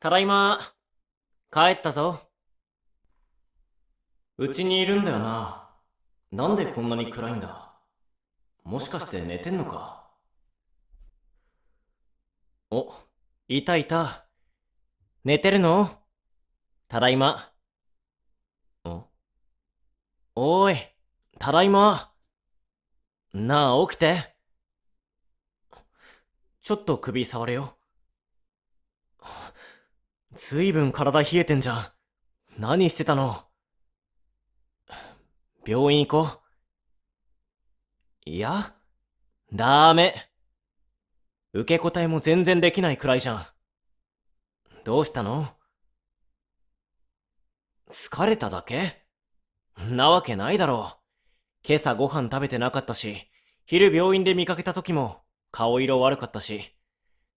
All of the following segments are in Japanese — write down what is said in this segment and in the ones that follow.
ただいま。帰ったぞ。うちにいるんだよな。なんでこんなに暗いんだもしかして寝てんのかお、いたいた。寝てるの？ただいま。んおーい、ただいま。なあ、起きて。ちょっと首触れよ。ずいぶん体冷えてんじゃん。何してたの？病院行こう。いや、ダメ。受け答えも全然できないくらいじゃん。どうしたの？疲れただけ？なわけないだろう。今朝ご飯食べてなかったし、昼病院で見かけた時も顔色悪かったし、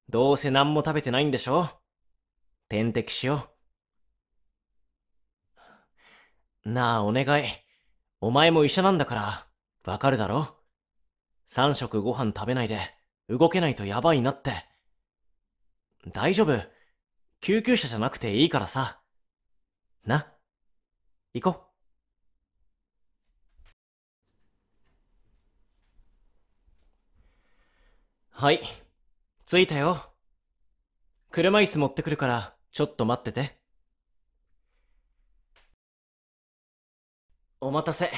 どうせ何も食べてないんでしょ？点滴しよう。なあ、お願い。お前も医者なんだから、わかるだろ？三食ご飯食べないで、動けないとやばいなって。大丈夫。救急車じゃなくていいからさ。な。行こう。はい。着いたよ。車椅子持ってくるから、ちょっと待ってて。お待たせ。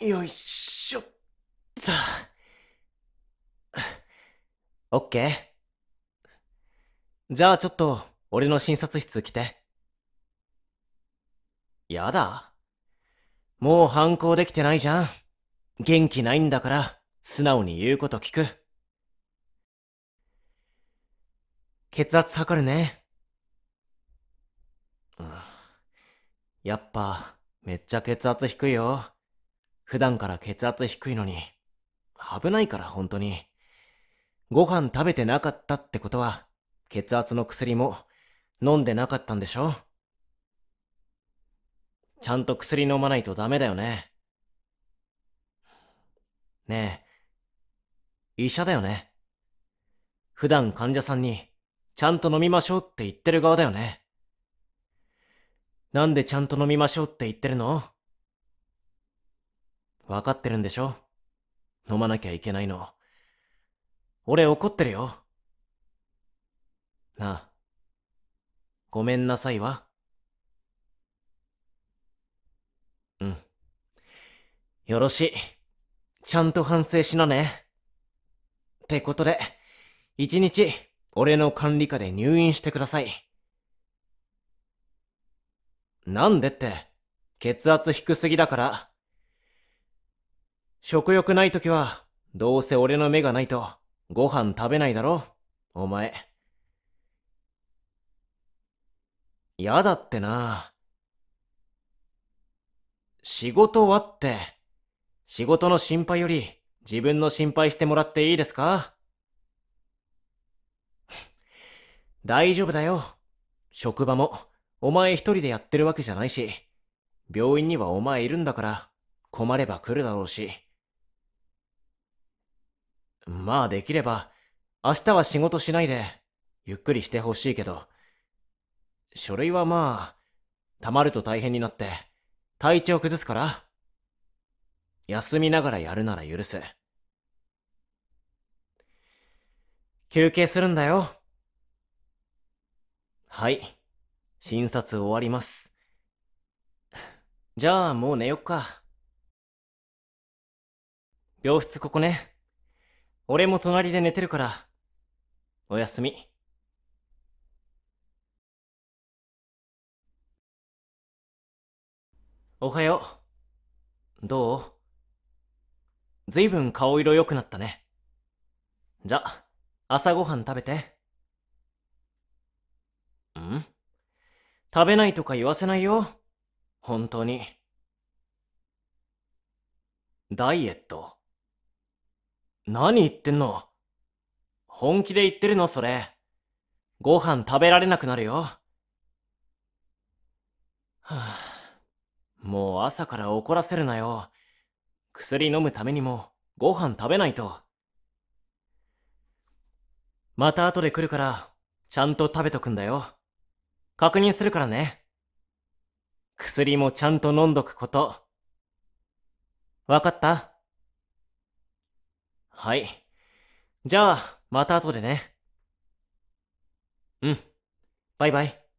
よいしょっと。オッケー。じゃあちょっと、俺の診察室来て。やだ。もう反抗できてないじゃん。元気ないんだから、素直に言うこと聞く。血圧測るね。やっぱ、めっちゃ血圧低いよ。普段から血圧低いのに。危ないから本当に。ご飯食べてなかったってことは、血圧の薬も飲んでなかったんでしょ？ちゃんと薬飲まないとダメだよね。ねえ、医者だよね。普段患者さんにちゃんと飲みましょうって言ってる側だよね。なんでちゃんと飲みましょうって言ってるの？わかってるんでしょ？飲まなきゃいけないの。俺怒ってるよ。なあ。ごめんなさいわ。うん。よろしい。ちゃんと反省しなね。ってことで、一日俺の管理下で入院してください。なんでって、血圧低すぎだから。食欲ないときは、どうせ俺の目がないと、ご飯食べないだろお前。やだってな。仕事はって、仕事の心配より自分の心配してもらっていいですか？大丈夫だよ。職場も、お前一人でやってるわけじゃないし、病院にはお前いるんだから、困れば来るだろうし。まあできれば、明日は仕事しないで、ゆっくりしてほしいけど、書類はまあ、溜まると大変になって、体調崩すから、休みながらやるなら許す。休憩するんだよ。はい。診察終わります。じゃあもう寝よっか。病室ここね。俺も隣で寝てるから。おやすみ。おはよう。どう？ずいぶん顔色良くなったね。じゃ、朝ごはん食べて。ん食べないとか言わせないよ。本当に。ダイエット。何言ってんの本気で言ってるのそれ。ご飯食べられなくなるよ。はあ、もう朝から怒らせるなよ。薬飲むためにもご飯食べないと。また後で来るから、ちゃんと食べとくんだよ。確認するからね。薬もちゃんと飲んどくこと。わかった？はい。じゃあ、また後でね。うん。バイバイ。